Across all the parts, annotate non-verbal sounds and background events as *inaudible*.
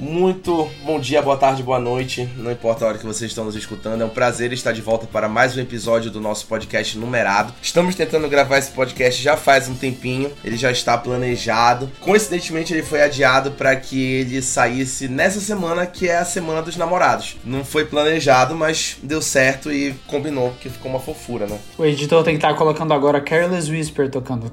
Muito bom dia, boa tarde, boa noite, não importa a hora que vocês estão nos escutando, é um prazer estar de volta para mais um episódio do nosso podcast numerado. Estamos tentando gravar esse podcast já faz um tempinho, ele já está planejado. Coincidentemente, ele foi adiado para que ele saísse nessa semana, que é a semana dos namorados. Não foi planejado, mas deu certo e combinou, que ficou uma fofura, né? O editor tem que estar colocando agora Careless Whisper tocando.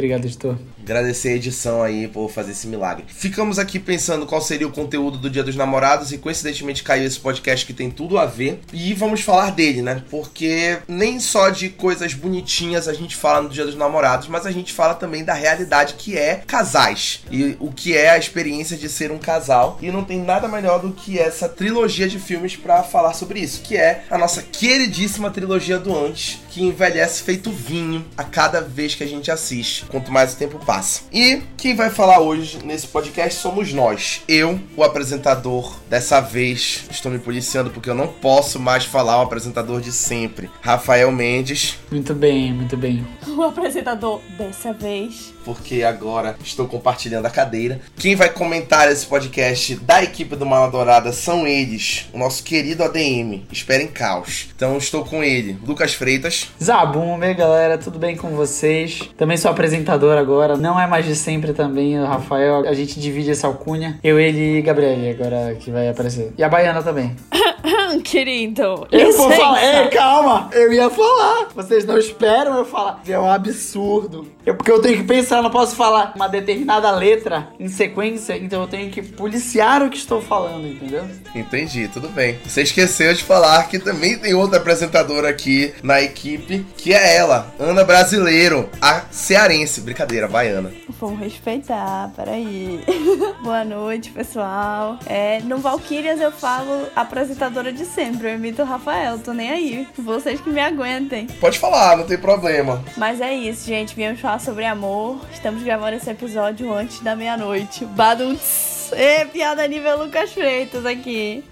Obrigado, editor. Agradecer a edição aí por fazer esse milagre. Ficamos aqui pensando qual seria o conteúdo do Dia dos Namorados e coincidentemente caiu esse podcast que tem tudo a ver. E vamos falar dele, né? Porque nem só de coisas bonitinhas a gente fala no Dia dos Namorados, mas a gente fala também da realidade que é casais e o que é a experiência de ser um casal. E não tem nada melhor do que essa trilogia de filmes para falar sobre isso, que é a nossa queridíssima trilogia do Antes, que envelhece feito vinho a cada vez que a gente assiste, quanto mais o tempo passa. E quem vai falar hoje nesse podcast somos nós. Eu, o apresentador, dessa vez estou me policiando porque eu não posso mais falar o apresentador de sempre. Rafael Mendes. Muito bem, muito bem. *laughs* O apresentador dessa vez. Porque agora estou compartilhando a cadeira. Quem vai comentar esse podcast da equipe do Mala Dourada são eles, o nosso querido ADM. Esperem caos. Então estou com ele, Lucas Freitas. Zabum, e galera, tudo bem com vocês? Também sou apresentador agora, não é mais de sempre também, o Rafael. A gente divide essa alcunha. Eu, ele e Gabriele agora que vai aparecer. E a Baiana também. *laughs* Querido. Eu vou falar. Ei, calma! Eu ia falar. Vocês não esperam eu falar. É um absurdo. Eu, porque eu tenho que pensar, eu não posso falar uma determinada letra em sequência, então eu tenho que policiar o que estou falando, entendeu? Entendi, tudo bem. Você esqueceu de falar que também tem outra apresentadora aqui na equipe, que é ela, Ana Brasileiro, a cearense, brincadeira, baiana. Vamos respeitar, peraí. *laughs* Boa noite, pessoal. É, no Valkyrias eu falo apresentadora de sempre. Eu imito o Rafael, tô nem aí. Vocês que me aguentem. Pode falar, não tem problema. Mas é isso, gente. Viemos falar sobre amor. Estamos gravando esse episódio antes da meia-noite. Baduntz. Ê, piada nível Lucas Freitas aqui.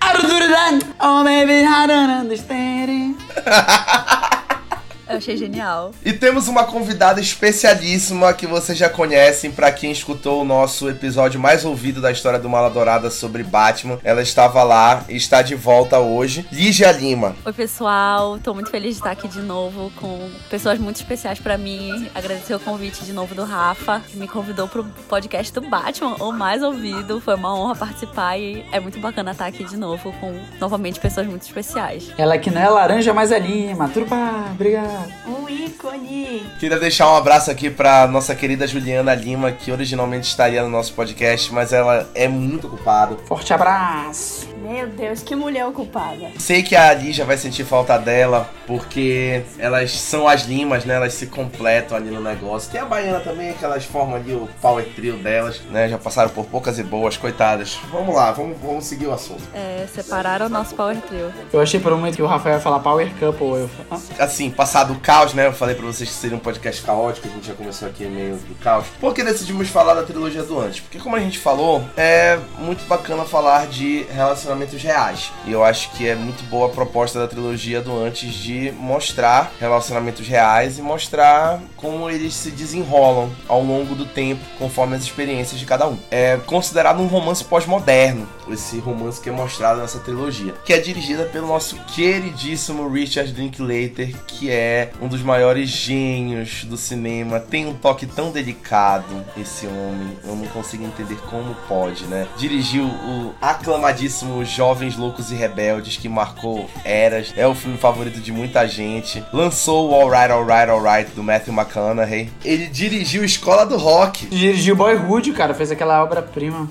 Oh, maybe I don't understand it. Eu achei genial. E temos uma convidada especialíssima que vocês já conhecem, pra quem escutou o nosso episódio mais ouvido da história do Mala Dourada sobre Batman. Ela estava lá e está de volta hoje. Lígia Lima. Oi, pessoal. Tô muito feliz de estar aqui de novo com pessoas muito especiais pra mim. Agradecer o convite de novo do Rafa, que me convidou pro podcast do Batman, o mais ouvido. Foi uma honra participar e é muito bacana estar aqui de novo com, novamente, pessoas muito especiais. Ela que não é laranja, mas é lima. Turba, obrigado. Um ícone. Queria deixar um abraço aqui pra nossa querida Juliana Lima, que originalmente estaria no nosso podcast, mas ela é muito ocupada. Forte abraço. Meu Deus, que mulher ocupada. Sei que a Lígia vai sentir falta dela, porque elas são as limas, né? Elas se completam ali no negócio. Tem a Baiana também, que elas formam ali o power trio delas, né? Já passaram por poucas e boas, coitadas. Vamos lá, vamos, vamos seguir o assunto. É, separaram o nosso Power Trio. Eu achei por um momento que o Rafael ia falar Power Couple. Eu ah, Assim, passado o caos, né? Eu falei pra vocês que seria um podcast caótico, a gente já começou aqui meio do caos. Por que decidimos falar da trilogia do antes? Porque como a gente falou, é muito bacana falar de relacionamentos reais. E eu acho que é muito boa a proposta da trilogia do antes de mostrar relacionamentos reais e mostrar como eles se desenrolam ao longo do tempo, conforme as experiências de cada um. É considerado um romance pós-moderno, esse romance que é mostrado nessa trilogia, que é dirigida pelo nosso queridíssimo Richard Linklater, que é um dos maiores gênios do cinema. Tem um toque tão delicado esse homem, eu não consigo entender como pode, né? Dirigiu o aclamadíssimo Jovens Loucos e Rebeldes, que marcou eras, é o filme favorito de muita gente. Lançou o Alright, Alright, Alright do Matthew McConaughey. Ele dirigiu Escola do Rock. Dirigiu Boyhood, cara. Fez aquela obra-prima.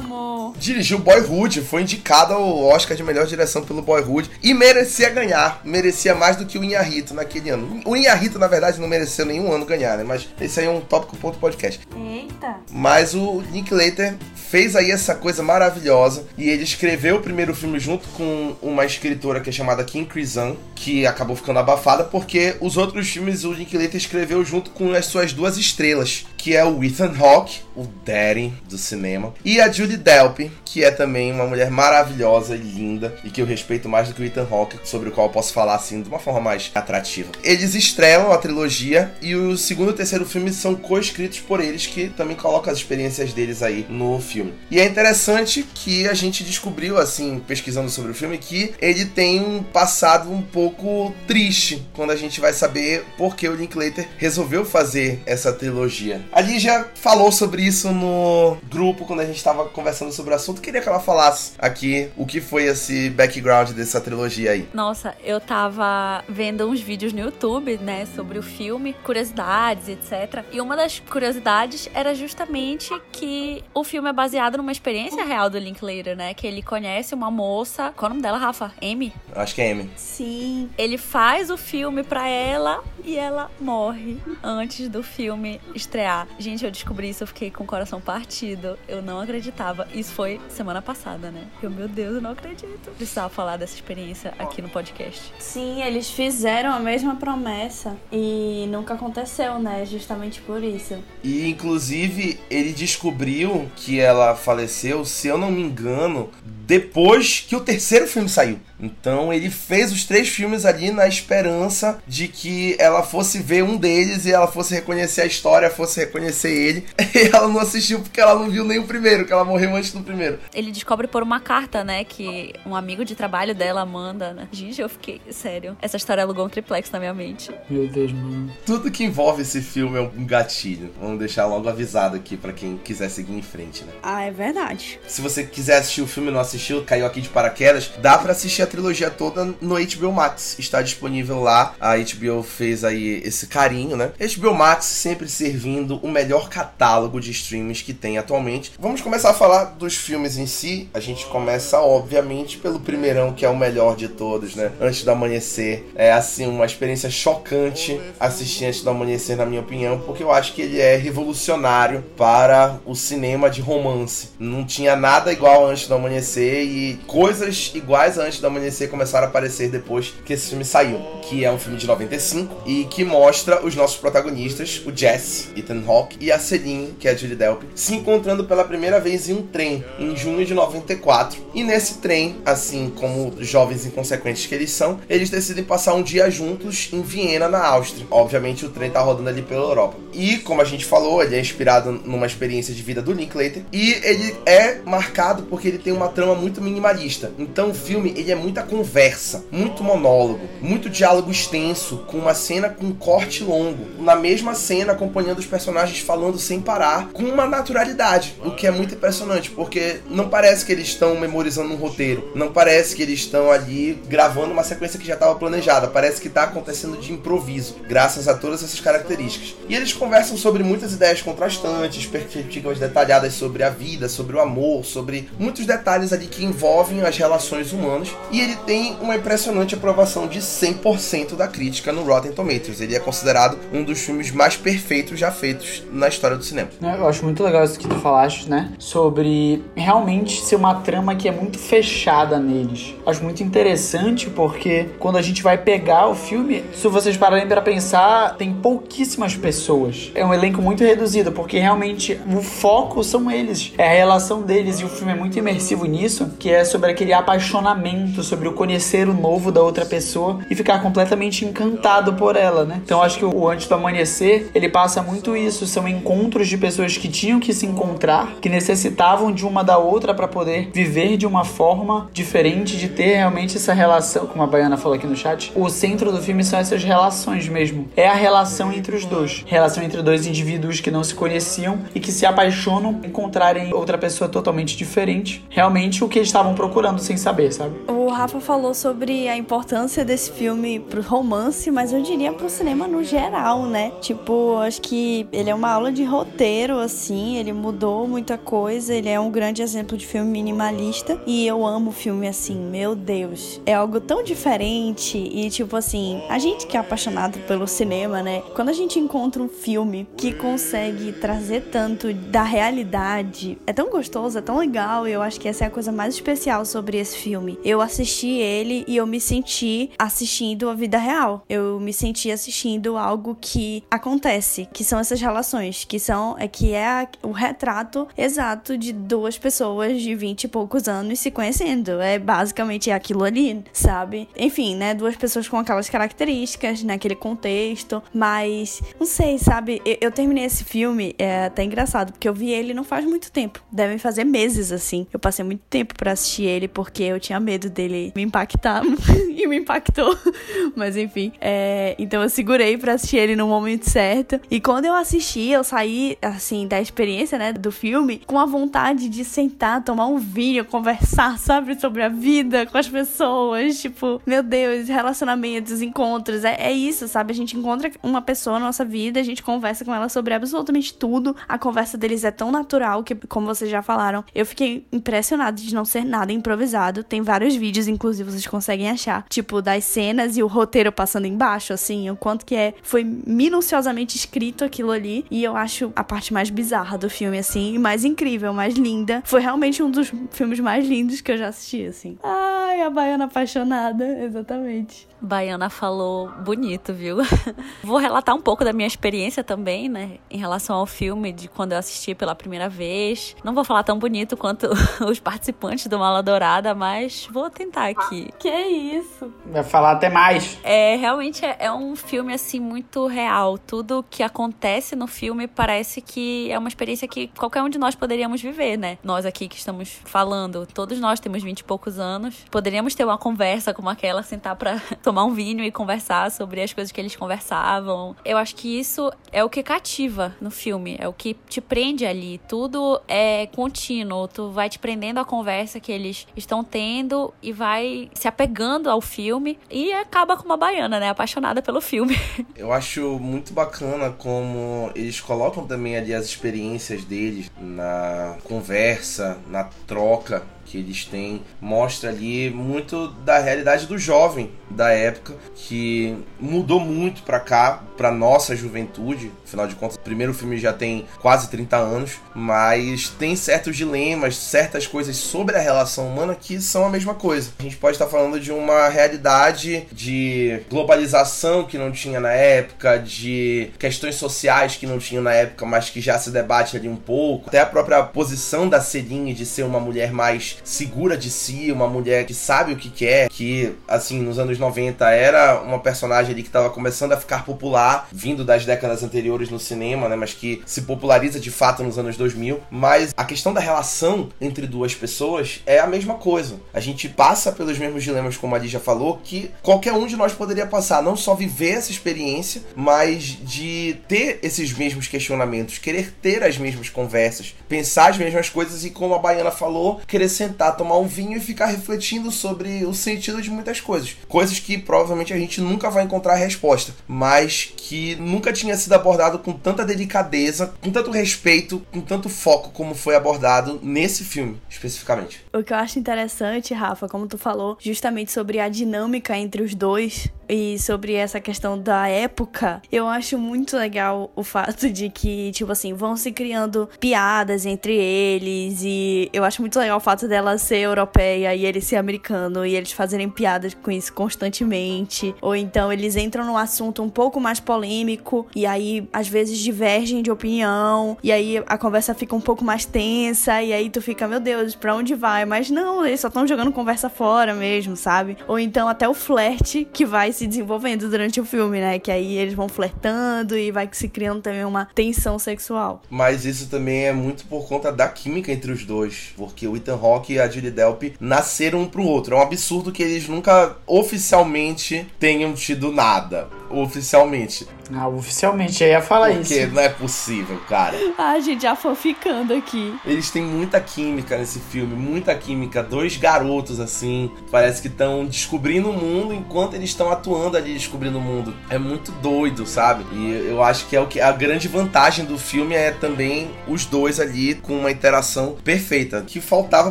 Amo. Dirigiu Boyhood, foi indicado ao Oscar de melhor direção pelo Boyhood e merecia ganhar. Merecia mais do que o Inharito naquele ano. O Inharito, na verdade, não mereceu nenhum ano ganhar, né? Mas esse aí é um tópico ponto podcast. Eita. Mas o Linklater fez aí essa coisa maravilhosa e ele escreveu o primeiro filme junto com uma escritora que é chamada Kim Krizan, que acabou ficando abafada porque os outros filmes o Linklater escreveu junto com as suas duas estrelas, que é o Ethan Hawke, o Daddy do cinema, e a Julie Julie Delpy, que é também uma mulher maravilhosa e linda e que eu respeito mais do que o Ethan Hawke, sobre o qual eu posso falar assim de uma forma mais atrativa. Eles estrelam a trilogia e o segundo e o terceiro filme são co-escritos por eles, que também colocam as experiências deles aí no filme. E é interessante que a gente descobriu, assim, pesquisando sobre o filme, que ele tem um passado um pouco triste quando a gente vai saber por que o Linklater resolveu fazer essa trilogia. A Lígia falou sobre isso no grupo quando a gente estava conversando sobre o assunto. Queria que ela falasse aqui o que foi esse background dessa trilogia aí. Nossa, eu tava vendo uns vídeos no YouTube, né, sobre o filme, curiosidades, etc. E uma das curiosidades era justamente que o filme é baseado numa experiência real do Linklater, né? Que ele conhece uma moça. Qual é o nome dela, Rafa? Amy? Acho que é Amy. Sim. Ele faz o filme pra ela e ela morre antes do filme estrear. Gente, eu descobri isso, eu fiquei com o coração partido. Eu não acreditava. Isso foi semana passada, né? Eu, meu Deus, eu não acredito. Precisava falar dessa experiência aqui no podcast. Sim, eles fizeram a mesma promessa e nunca aconteceu, né? Justamente por isso. E inclusive ele descobriu que ela faleceu, se eu não me engano, depois que o terceiro filme saiu. Então ele fez os três filmes ali na esperança de que ela fosse ver um deles e ela fosse reconhecer a história, fosse reconhecer ele. *laughs* E ela não assistiu porque ela não viu nem o primeiro, que ela morreu antes do primeiro. Ele descobre por uma carta, né, que um amigo de trabalho dela manda, né? Gente, eu fiquei, sério. Essa história alugou um triplex na minha mente. Meu Deus, mano. Tudo que envolve esse filme é um gatilho. Vamos deixar logo avisado aqui pra quem quiser seguir em frente, né? Ah, é verdade. Se você quiser assistir o filme e não assistiu, caiu aqui de paraquedas, dá pra assistir a trilogia toda no HBO Max. Está disponível lá. A HBO fez aí esse carinho, né? HBO Max sempre servindo o melhor catálogo de streams que tem atualmente. Vamos começar a falar dos filmes em si. A gente começa, obviamente, pelo primeirão, que é o melhor de todos, né? Antes do amanhecer. É assim, uma experiência chocante assistir Antes do Amanhecer, na minha opinião, porque eu acho que ele é revolucionário para o cinema de romance. Não tinha nada igual Antes do Amanhecer e coisas iguais a Antes do Amanhecer começaram a aparecer depois que esse filme saiu, que é um filme de 95 e que mostra os nossos protagonistas, o Jesse, Ethan Hawke e a Celine, que é a Julie Delpy, se encontrando pela primeira vez em um trem em junho de 94. E nesse trem, assim como jovens inconsequentes que eles são, eles decidem passar um dia juntos em Viena, na Áustria. Obviamente o trem tá rodando ali pela Europa. E como a gente falou, ele é inspirado numa experiência de vida do Linklater e ele é marcado porque ele tem uma trama muito minimalista. Então o filme ele é muita conversa, muito monólogo, muito diálogo extenso, com uma cena com um corte longo, na mesma cena acompanhando os personagens falando sem parar, com uma naturalidade, o que é muito impressionante, porque não parece que eles estão memorizando um roteiro, não parece que eles estão ali gravando uma sequência que já estava planejada, parece que está acontecendo de improviso, graças a todas essas características. E eles conversam sobre muitas ideias contrastantes, perspectivas detalhadas sobre a vida, sobre o amor, sobre muitos detalhes ali que envolvem as relações humanas, e ele tem uma impressionante aprovação de 100% da crítica no Rotten Tomatoes. Ele é considerado um dos filmes mais perfeitos já feitos na história do cinema. Eu acho muito legal isso que tu falaste, né? Sobre realmente ser uma trama que é muito fechada neles. Acho muito interessante porque quando a gente vai pegar o filme, se vocês pararem para pensar, tem pouquíssimas pessoas. É um elenco muito reduzido, porque realmente o foco são eles. É a relação deles e o filme é muito imersivo nisso, que é sobre aquele apaixonamento, sobre o conhecer o novo da outra pessoa e ficar completamente encantado por ela, né? Então acho que o Antes do Amanhecer, ele passa muito isso, são encontros de pessoas que tinham que se encontrar, que necessitavam de uma da outra para poder viver de uma forma diferente, de ter realmente essa relação, como a Baiana falou aqui no chat. O centro do filme são essas relações mesmo. É a relação entre os dois. Relação entre dois indivíduos que não se conheciam e que se apaixonam, encontrarem outra pessoa totalmente diferente. Realmente o que eles estavam procurando sem saber, sabe? O Rafa falou sobre a importância desse filme pro romance, mas eu diria pro cinema no geral, né? Tipo, acho que ele é uma aula de roteiro, assim, ele mudou muita coisa, ele é um grande exemplo de filme minimalista e eu amo filme assim, meu Deus. É algo tão diferente e, tipo assim, a gente que é apaixonado pelo cinema, né? Quando a gente encontra um filme que consegue trazer tanto da realidade, é tão gostoso, é tão legal e eu acho que essa é a coisa coisa mais especial sobre esse filme. Eu assisti ele e eu me senti assistindo a vida real. Eu me senti assistindo algo que acontece, que são essas relações, que são é que é a, o retrato exato de duas pessoas de 20 e poucos anos se conhecendo. É basicamente aquilo ali, sabe? Enfim, né, duas pessoas com aquelas características naquele contexto, mas não sei, sabe? Eu, eu terminei esse filme, é até engraçado, porque eu vi ele não faz muito tempo. Devem fazer meses assim. Eu passei muito tempo para assistir ele porque eu tinha medo dele me impactar *laughs* e me impactou. *laughs* Mas enfim, é, então eu segurei para assistir ele no momento certo. E quando eu assisti, eu saí assim da experiência, né, do filme, com a vontade de sentar, tomar um vinho, conversar, sabe, sobre a vida com as pessoas, tipo, meu Deus, relacionamentos, encontros, é, é isso, sabe? A gente encontra uma pessoa na nossa vida, a gente conversa com ela sobre absolutamente tudo. A conversa deles é tão natural que, como vocês já falaram, eu fiquei impressionada não ser nada improvisado. Tem vários vídeos, inclusive, vocês conseguem achar, tipo, das cenas e o roteiro passando embaixo, assim, o quanto que é foi minuciosamente escrito aquilo ali. E eu acho a parte mais bizarra do filme, assim, mais incrível, mais linda. Foi realmente um dos filmes mais lindos que eu já assisti, assim. Ai, a baiana apaixonada, exatamente. Baiana falou bonito, viu? *laughs* Vou relatar um pouco da minha experiência também, né? Em relação ao filme, de quando eu assisti pela primeira vez. Não vou falar tão bonito quanto *laughs* os participantes do Mala Dourada, mas vou tentar aqui. Que isso? Vai falar até mais. É, realmente é, é um filme, assim, muito real. Tudo que acontece no filme parece que é uma experiência que qualquer um de nós poderíamos viver, né? Nós aqui que estamos falando, todos nós temos vinte e poucos anos. Poderíamos ter uma conversa como aquela, sentar pra *laughs* tomar um vinho e conversar sobre as coisas que eles conversavam. Eu acho que isso é o que cativa no filme, é o que te prende ali. Tudo é contínuo, tu vai te prendendo à conversa que eles estão tendo e vai se apegando ao filme e acaba com uma baiana, né? Apaixonada pelo filme. *laughs* Eu acho muito bacana como eles colocam também ali as experiências deles na conversa, na troca que eles têm mostra ali muito da realidade do jovem da época que mudou muito para cá, para nossa juventude. Afinal de contas, o primeiro filme já tem quase 30 anos, mas tem certos dilemas, certas coisas sobre a relação humana que são a mesma coisa. A gente pode estar falando de uma realidade de globalização que não tinha na época, de questões sociais que não tinham na época, mas que já se debate ali um pouco. Até a própria posição da Celine de ser uma mulher mais segura de si, uma mulher que sabe o que quer, que, assim, nos anos 90 era uma personagem ali que estava começando a ficar popular, vindo das décadas anteriores no cinema, né, mas que se populariza de fato nos anos 2000. Mas a questão da relação entre duas pessoas é a mesma coisa. A gente passa pelos mesmos dilemas, como a já falou, que qualquer um de nós poderia passar, não só viver essa experiência, mas de ter esses mesmos questionamentos, querer ter as mesmas conversas, pensar as mesmas coisas e, como a Baiana falou, querer sentar, tomar um vinho e ficar refletindo sobre o sentido de muitas coisas. Coisas que provavelmente a gente nunca vai encontrar resposta, mas que nunca tinha sido abordado com tanta delicadeza, com tanto respeito, com tanto foco como foi abordado nesse filme, especificamente. O que eu acho interessante, Rafa, como tu falou, justamente sobre a dinâmica entre os dois e sobre essa questão da época, eu acho muito legal o fato de que, tipo assim, vão se criando piadas entre eles e eu acho muito legal o fato dela ser europeia e ele ser americano e eles fazerem piadas com isso constantemente, ou então eles entram num assunto um pouco mais polêmico e aí às vezes divergem de opinião e aí a conversa fica um pouco mais tensa e aí tu fica, meu Deus, pra onde vai? Mas não, eles só estão jogando conversa fora mesmo, sabe? Ou então até o flerte que vai se desenvolvendo durante o filme, né? Que aí eles vão flertando e vai se criando também uma tensão sexual. Mas isso também é muito por conta da química entre os dois, porque o Ethan Hawke e a Julie Delp nasceram um pro outro. É um absurdo que eles nunca oficialmente tenham tido nada. Oficialmente. Ah, oficialmente, eu ia falar Porque isso. não é possível, cara. Ah, a gente já foi ficando aqui. Eles têm muita química nesse filme, muita química. Dois garotos, assim, parece que estão descobrindo o mundo enquanto eles estão atuando ali descobrindo o mundo. É muito doido, sabe? E eu acho que é o que a grande vantagem do filme é também os dois ali com uma interação perfeita. O que faltava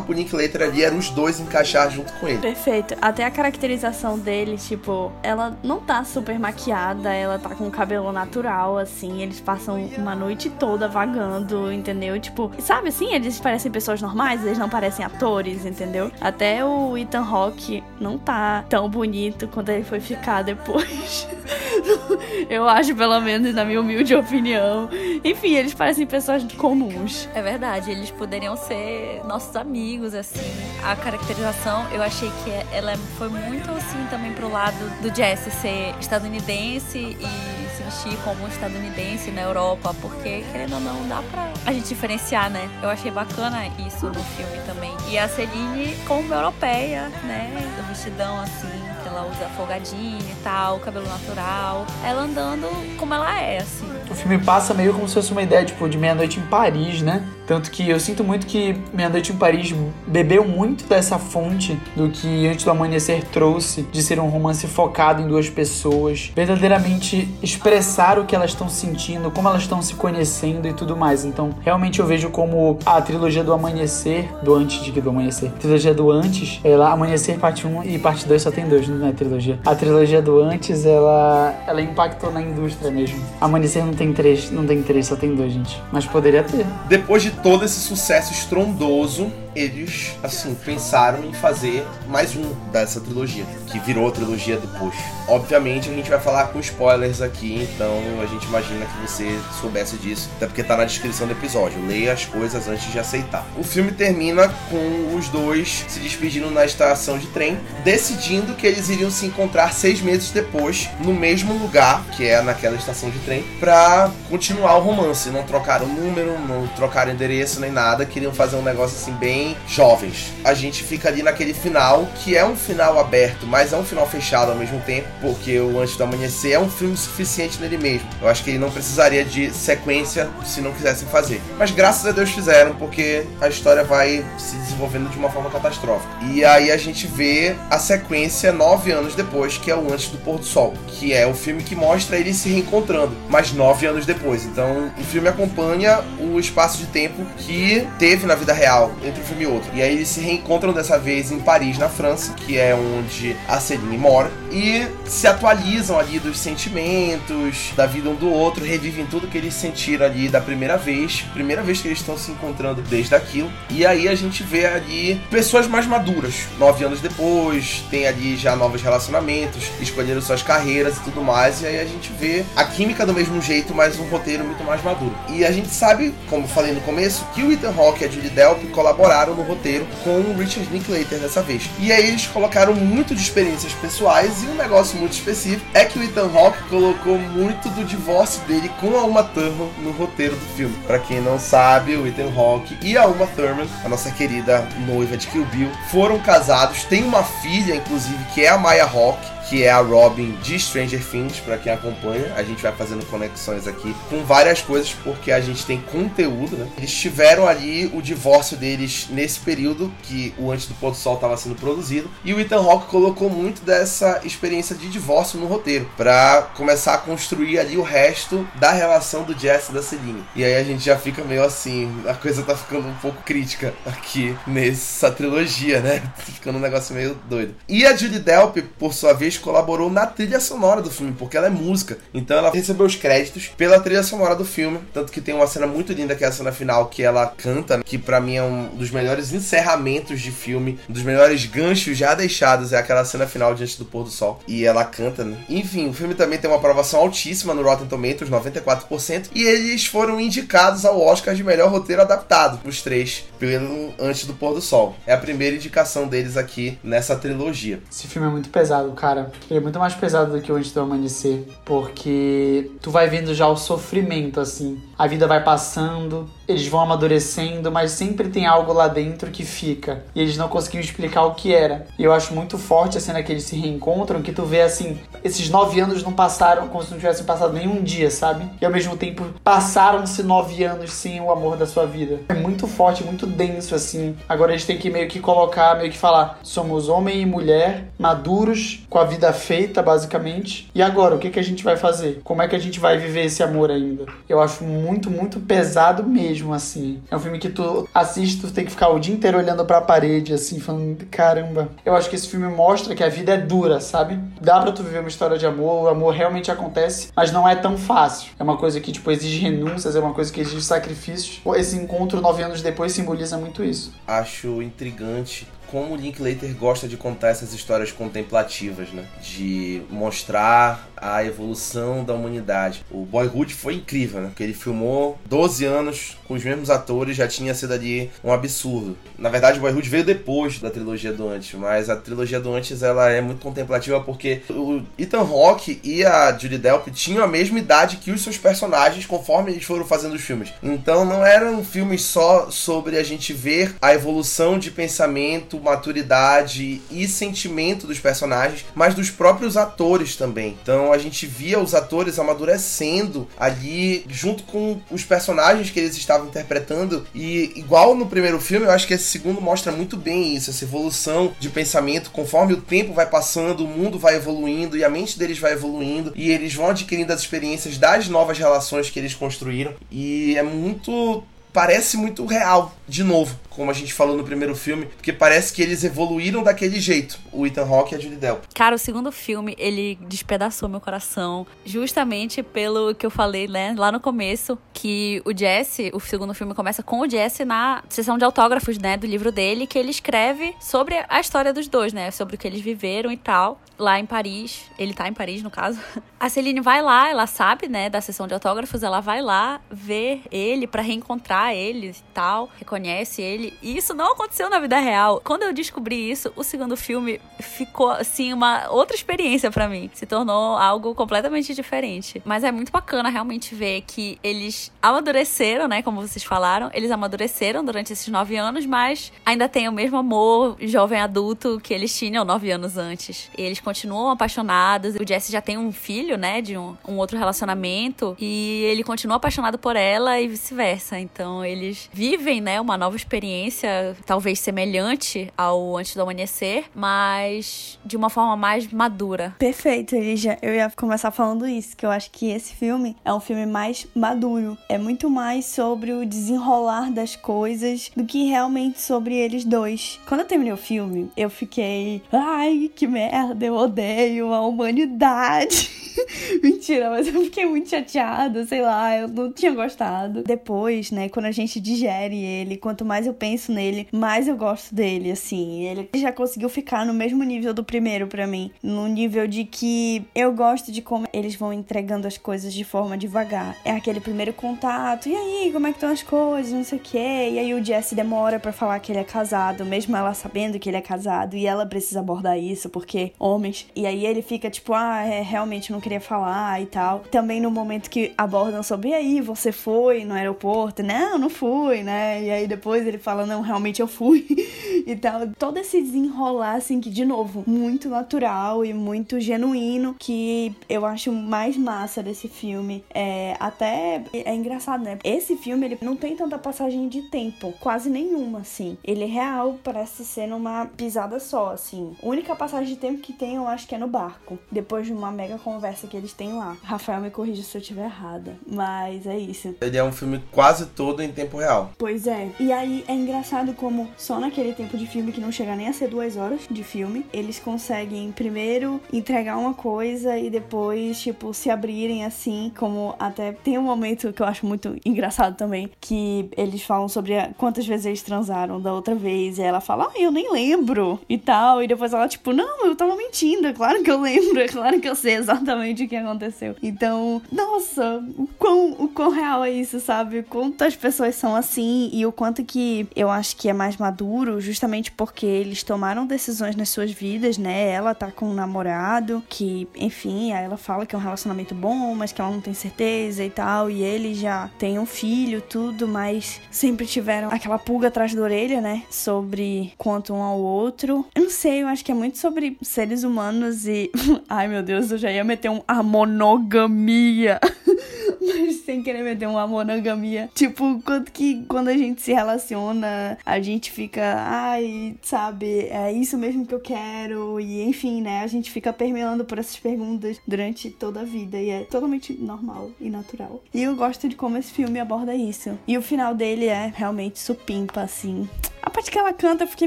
pro Linklater ali era os dois encaixar junto com ele. Perfeito. Até a caracterização dele, tipo, ela não tá super maquiada, ela tá com o cabelo cabelo natural, assim. Eles passam uma noite toda vagando, entendeu? Tipo, sabe assim? Eles parecem pessoas normais, eles não parecem atores, entendeu? Até o Ethan Hawke não tá tão bonito quanto ele foi ficar depois. *laughs* Eu acho, pelo menos, na minha humilde opinião. Enfim, eles parecem pessoas comuns. É verdade, eles poderiam ser nossos amigos, assim. A caracterização, eu achei que ela foi muito, assim, também pro lado do Jesse ser estadunidense e se vestir como estadunidense na Europa, porque, querendo ou não, dá pra a gente diferenciar, né? Eu achei bacana isso no filme também. E a Celine como europeia, né? Do vestidão, assim, ela usa folgadinho e tal, cabelo natural. Ela andando como ela é, assim. O filme passa meio como se fosse uma ideia, tipo, de meia-noite em Paris, né? Tanto que eu sinto muito que Meia-Noite em Paris bebeu muito dessa fonte do que Antes do Amanhecer trouxe, de ser um romance focado em duas pessoas, verdadeiramente expressar o que elas estão sentindo, como elas estão se conhecendo e tudo mais. Então, realmente eu vejo como a trilogia do Amanhecer, do Antes de que do Amanhecer, a trilogia do Antes, ela Amanhecer parte 1 e parte 2 só tem dois, não é trilogia. A trilogia do Antes, ela, ela impactou na indústria mesmo. Amanhecer não tem três, não tem três, só tem dois, gente. Mas poderia ter. Depois de todo esse sucesso estrondoso, eles, assim, pensaram em fazer mais um dessa trilogia, que virou a trilogia depois. Obviamente, a gente vai falar com spoilers aqui, então a gente imagina que você soubesse disso, até porque tá na descrição do episódio. Leia as coisas antes de aceitar. O filme termina com os dois se despedindo na estação de trem, decidindo que eles iriam se encontrar seis meses depois, no mesmo lugar, que é naquela estação de trem, pra continuar o romance. Não trocaram número, não trocaram endereço nem nada, queriam fazer um negócio assim bem jovens. A gente fica ali naquele final, que é um final aberto, mas é um final fechado ao mesmo tempo, porque o Antes do Amanhecer é um filme suficiente nele mesmo. Eu acho que ele não precisaria de sequência se não quisessem fazer. Mas graças a Deus fizeram, porque a história vai se desenvolvendo de uma forma catastrófica. E aí a gente vê a sequência nove anos depois, que é o Antes do Pôr do Sol, que é o filme que mostra eles se reencontrando, mas nove anos depois. Então o filme acompanha o espaço de tempo que teve na vida real entre um filme e outro. E aí eles se reencontram dessa vez em Paris, na França, que é onde a Celine mora, e se atualizam ali dos sentimentos, da vida um do outro, revivem tudo que eles sentiram ali da primeira vez, primeira vez que eles estão se encontrando desde aquilo. E aí a gente vê ali pessoas mais maduras, nove anos depois, tem ali já novos relacionamentos, escolheram suas carreiras e tudo mais, e aí a gente vê a química do mesmo jeito, mas um roteiro muito mais maduro. E a gente sabe, como falei no começo, que o Ethan Hawke e a Julie Delp colaboraram no roteiro com o Richard Linklater dessa vez. E aí eles colocaram muito de experiências pessoais e um negócio muito específico é que o Ethan Hawke colocou muito do divórcio dele com a Uma Thurman no roteiro do filme. Para quem não sabe, o Ethan Hawke e a Uma Thurman, a nossa querida noiva de Kill Bill, foram casados, tem uma filha inclusive que é a Maya Hawke que é a Robin de Stranger Things, para quem acompanha. A gente vai fazendo conexões aqui com várias coisas, porque a gente tem conteúdo, né? Eles tiveram ali o divórcio deles nesse período que o Antes do Pôr do Sol estava sendo produzido, e o Ethan Hawke colocou muito dessa experiência de divórcio no roteiro, para começar a construir ali o resto da relação do Jess e da Celine. E aí a gente já fica meio assim, a coisa tá ficando um pouco crítica aqui nessa trilogia, né? Tá *laughs* ficando um negócio meio doido. E a Judy Delp, por sua vez, colaborou na trilha sonora do filme, porque ela é música. Então ela recebeu os créditos pela trilha sonora do filme. Tanto que tem uma cena muito linda que é a cena final que ela canta, que para mim é um dos melhores encerramentos de filme, um dos melhores ganchos já deixados. É aquela cena final diante do pôr do sol. E ela canta, né? Enfim, o filme também tem uma aprovação altíssima no Rotten Tomatoes, 94%. E eles foram indicados ao Oscar de melhor roteiro adaptado, os três, pelo Antes do Pôr do Sol. É a primeira indicação deles aqui nessa trilogia. Esse filme é muito pesado, cara. Ele é muito mais pesado do que o Antes do Amanhecer, porque tu vai vendo já o sofrimento, assim. A vida vai passando, eles vão amadurecendo, mas sempre tem algo lá dentro que fica. E eles não conseguiam explicar o que era. E eu acho muito forte a cena que eles se reencontram, que tu vê assim, esses nove anos não passaram como se não tivessem passado nenhum dia, sabe? E ao mesmo tempo passaram-se nove anos sem o amor da sua vida. É muito forte, muito denso, assim. Agora a gente tem que meio que colocar, meio que falar: somos homem e mulher, maduros, com a vida feita, basicamente. E agora, o que, que a gente vai fazer? Como é que a gente vai viver esse amor ainda? Eu acho muito, muito pesado mesmo, assim. É um filme que tu assiste, tu tem que ficar o dia inteiro olhando pra parede, assim, falando, caramba. Eu acho que esse filme mostra que a vida é dura, sabe? Dá pra tu viver uma história de amor, o amor realmente acontece, mas não é tão fácil. É uma coisa que, tipo, exige renúncias, é uma coisa que exige sacrifícios. Esse encontro nove anos depois simboliza muito isso. Acho intrigante como o Linklater gosta de contar essas histórias contemplativas, né? De mostrar a evolução da humanidade. O Boyhood foi incrível, né? Porque ele filmou 12 anos com os mesmos atores, já tinha sido ali um absurdo. Na verdade, o Boyhood veio depois da trilogia do Antes, mas a trilogia do Antes ela é muito contemplativa porque o Ethan Hawke e a Judy Delp tinham a mesma idade que os seus personagens conforme eles foram fazendo os filmes. Então não eram filmes só sobre a gente ver a evolução de pensamento maturidade e sentimento dos personagens, mas dos próprios atores também. Então a gente via os atores amadurecendo ali junto com os personagens que eles estavam interpretando. E igual no primeiro filme, eu acho que esse segundo mostra muito bem isso, essa evolução de pensamento. Conforme o tempo vai passando, o mundo vai evoluindo e a mente deles vai evoluindo e eles vão adquirindo as experiências das novas relações que eles construíram. E é muito parece muito real, de novo, como a gente falou no primeiro filme, porque parece que eles evoluíram daquele jeito, o Ethan Hawke e a Judy Delp. Cara, o segundo filme, ele despedaçou meu coração, justamente pelo que eu falei, né, lá no começo, que o Jesse, o segundo filme começa com o Jesse na sessão de autógrafos, né, do livro dele, que ele escreve sobre a história dos dois, né, sobre o que eles viveram e tal, lá em Paris, ele tá em Paris, no caso. *laughs* A Celine vai lá, ela sabe, né, da sessão de autógrafos, ela vai lá ver ele para reencontrar ele e tal, reconhece ele. E isso não aconteceu na vida real. Quando eu descobri isso, o segundo filme ficou assim uma outra experiência para mim. Se tornou algo completamente diferente. Mas é muito bacana realmente ver que eles amadureceram, né, como vocês falaram, eles amadureceram durante esses nove anos, mas ainda tem o mesmo amor jovem adulto que eles tinham nove anos antes. E eles continuam apaixonados. O Jesse já tem um filho, né, de um, um outro relacionamento e ele continua apaixonado por ela e vice-versa. Então eles vivem, né, uma nova experiência, talvez semelhante ao Antes do Amanhecer, mas de uma forma mais madura. Perfeito, Elija. Eu ia começar falando isso, que eu acho que esse filme é um filme mais maduro. É muito mais sobre o desenrolar das coisas do que realmente sobre eles dois. Quando eu terminei o filme, eu fiquei, ai, que merda, eu odeio a humanidade. *laughs* Mentira, mas eu fiquei muito chateada, sei lá, eu não tinha gostado. Depois, né, quando a gente digere ele, quanto mais eu penso nele, mais eu gosto dele, assim. Ele já conseguiu ficar no mesmo nível do primeiro para mim, no nível de que eu gosto de como eles vão entregando as coisas de forma devagar. É aquele primeiro contato, e aí, como é que estão as coisas, não sei o quê. E aí o Jesse demora para falar que ele é casado, mesmo ela sabendo que ele é casado, e ela precisa abordar isso porque homens. E aí ele fica tipo, ah, é, realmente não queria falar e tal. Também no momento que abordam sobre, e aí, você foi no aeroporto? Não, não fui, né? E aí depois ele fala, não, realmente eu fui *laughs* e tal. Todo esse desenrolar, assim, que de novo, muito natural e muito genuíno, que eu acho mais massa desse filme. É até é engraçado, né? Esse filme, ele não tem tanta passagem de tempo, quase nenhuma, assim. Ele é real, parece ser numa pisada só, assim. A única passagem de tempo que tem, eu acho que é no barco. Depois de uma mega conversa que eles têm lá. Rafael me corrija se eu estiver errada. Mas é isso. Ele é um filme quase todo em tempo real. Pois é. E aí é engraçado como só naquele tempo de filme que não chega nem a ser duas horas de filme, eles conseguem primeiro entregar uma coisa e depois, tipo, se abrirem assim, como até tem um momento que eu acho muito engraçado também, que eles falam sobre quantas vezes eles transaram da outra vez, e ela fala, ah, eu nem lembro e tal, e depois ela, tipo, não, eu tava mentindo, é claro que eu lembro, é claro que eu sei exatamente o que aconteceu. Então, nossa, o quão, o quão real é isso, sabe? Quantas pessoas são assim e o quanto que eu acho que é mais maduro, justamente porque eles tomaram decisões nas suas vidas, né? Ela tá com um namorado que, enfim, ela fala que é um relacionamento bom, mas que ela não tem certeza e tal, e ele já tem um filho, tudo, mas sempre tiveram aquela pulga atrás da orelha, né? Sobre quanto um ao outro. Eu não sei, eu acho que é muito sobre seres humanos e. *laughs* Ai meu Deus, eu já ia meter um a monogamia. *laughs* mas sem querer meter uma monogamia. Tipo, quanto que quando a gente se relaciona, a gente fica, ai, sabe, é isso mesmo que eu quero. E enfim, né? A gente fica permeando por essas perguntas durante toda a vida. E é totalmente normal e natural. E eu gosto de como esse filme aborda isso. E o final dele é realmente supimpa, assim. A parte que ela canta eu fiquei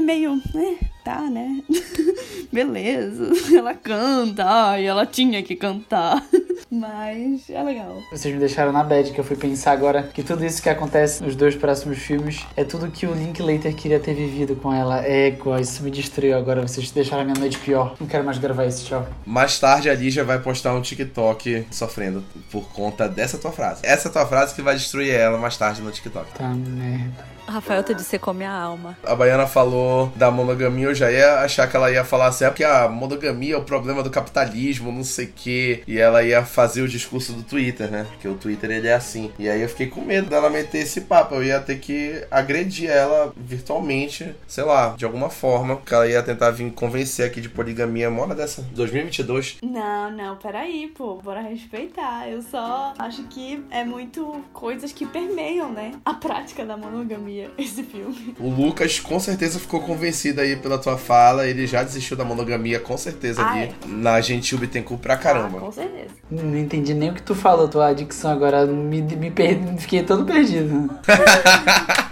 meio, né? Tá, né? *laughs* Beleza. *laughs* Ela canta, ai, ela tinha que cantar. *laughs* Mas é legal. Vocês me deixaram na bad, que eu fui pensar agora que tudo isso que acontece nos dois próximos filmes é tudo que o Linklater queria ter vivido com ela. É, isso me destruiu agora. Vocês deixaram a minha noite pior. Não quero mais gravar isso, tchau. Mais tarde a Lígia vai postar um TikTok sofrendo por conta dessa tua frase. Essa é tua frase que vai destruir ela mais tarde no TikTok. Tá merda. Rafael, tu disse come a alma. A Baiana falou da monogamia, eu já ia achar que ela ia falar assim, é porque a monogamia é o problema do capitalismo, não sei o quê. E ela ia fazer o discurso do Twitter, né? Porque o Twitter ele é assim. E aí eu fiquei com medo dela meter esse papo. Eu ia ter que agredir ela virtualmente, sei lá, de alguma forma. Que ela ia tentar vir convencer aqui de poligamia. Mora dessa, 2022. Não, não, peraí, pô. Bora respeitar. Eu só acho que é muito coisas que permeiam, né? A prática da monogamia, *laughs* esse filme. O Lucas com certeza ficou convencido aí pela tua fala. Ele já desistiu da monogamia, com certeza, Ah, ali. é? Na Gentil Bittencourt pra Ah, caramba. com certeza. Não entendi nem o que tu falou, tua adicção agora. Me, me perdi, fiquei todo perdido. *laughs*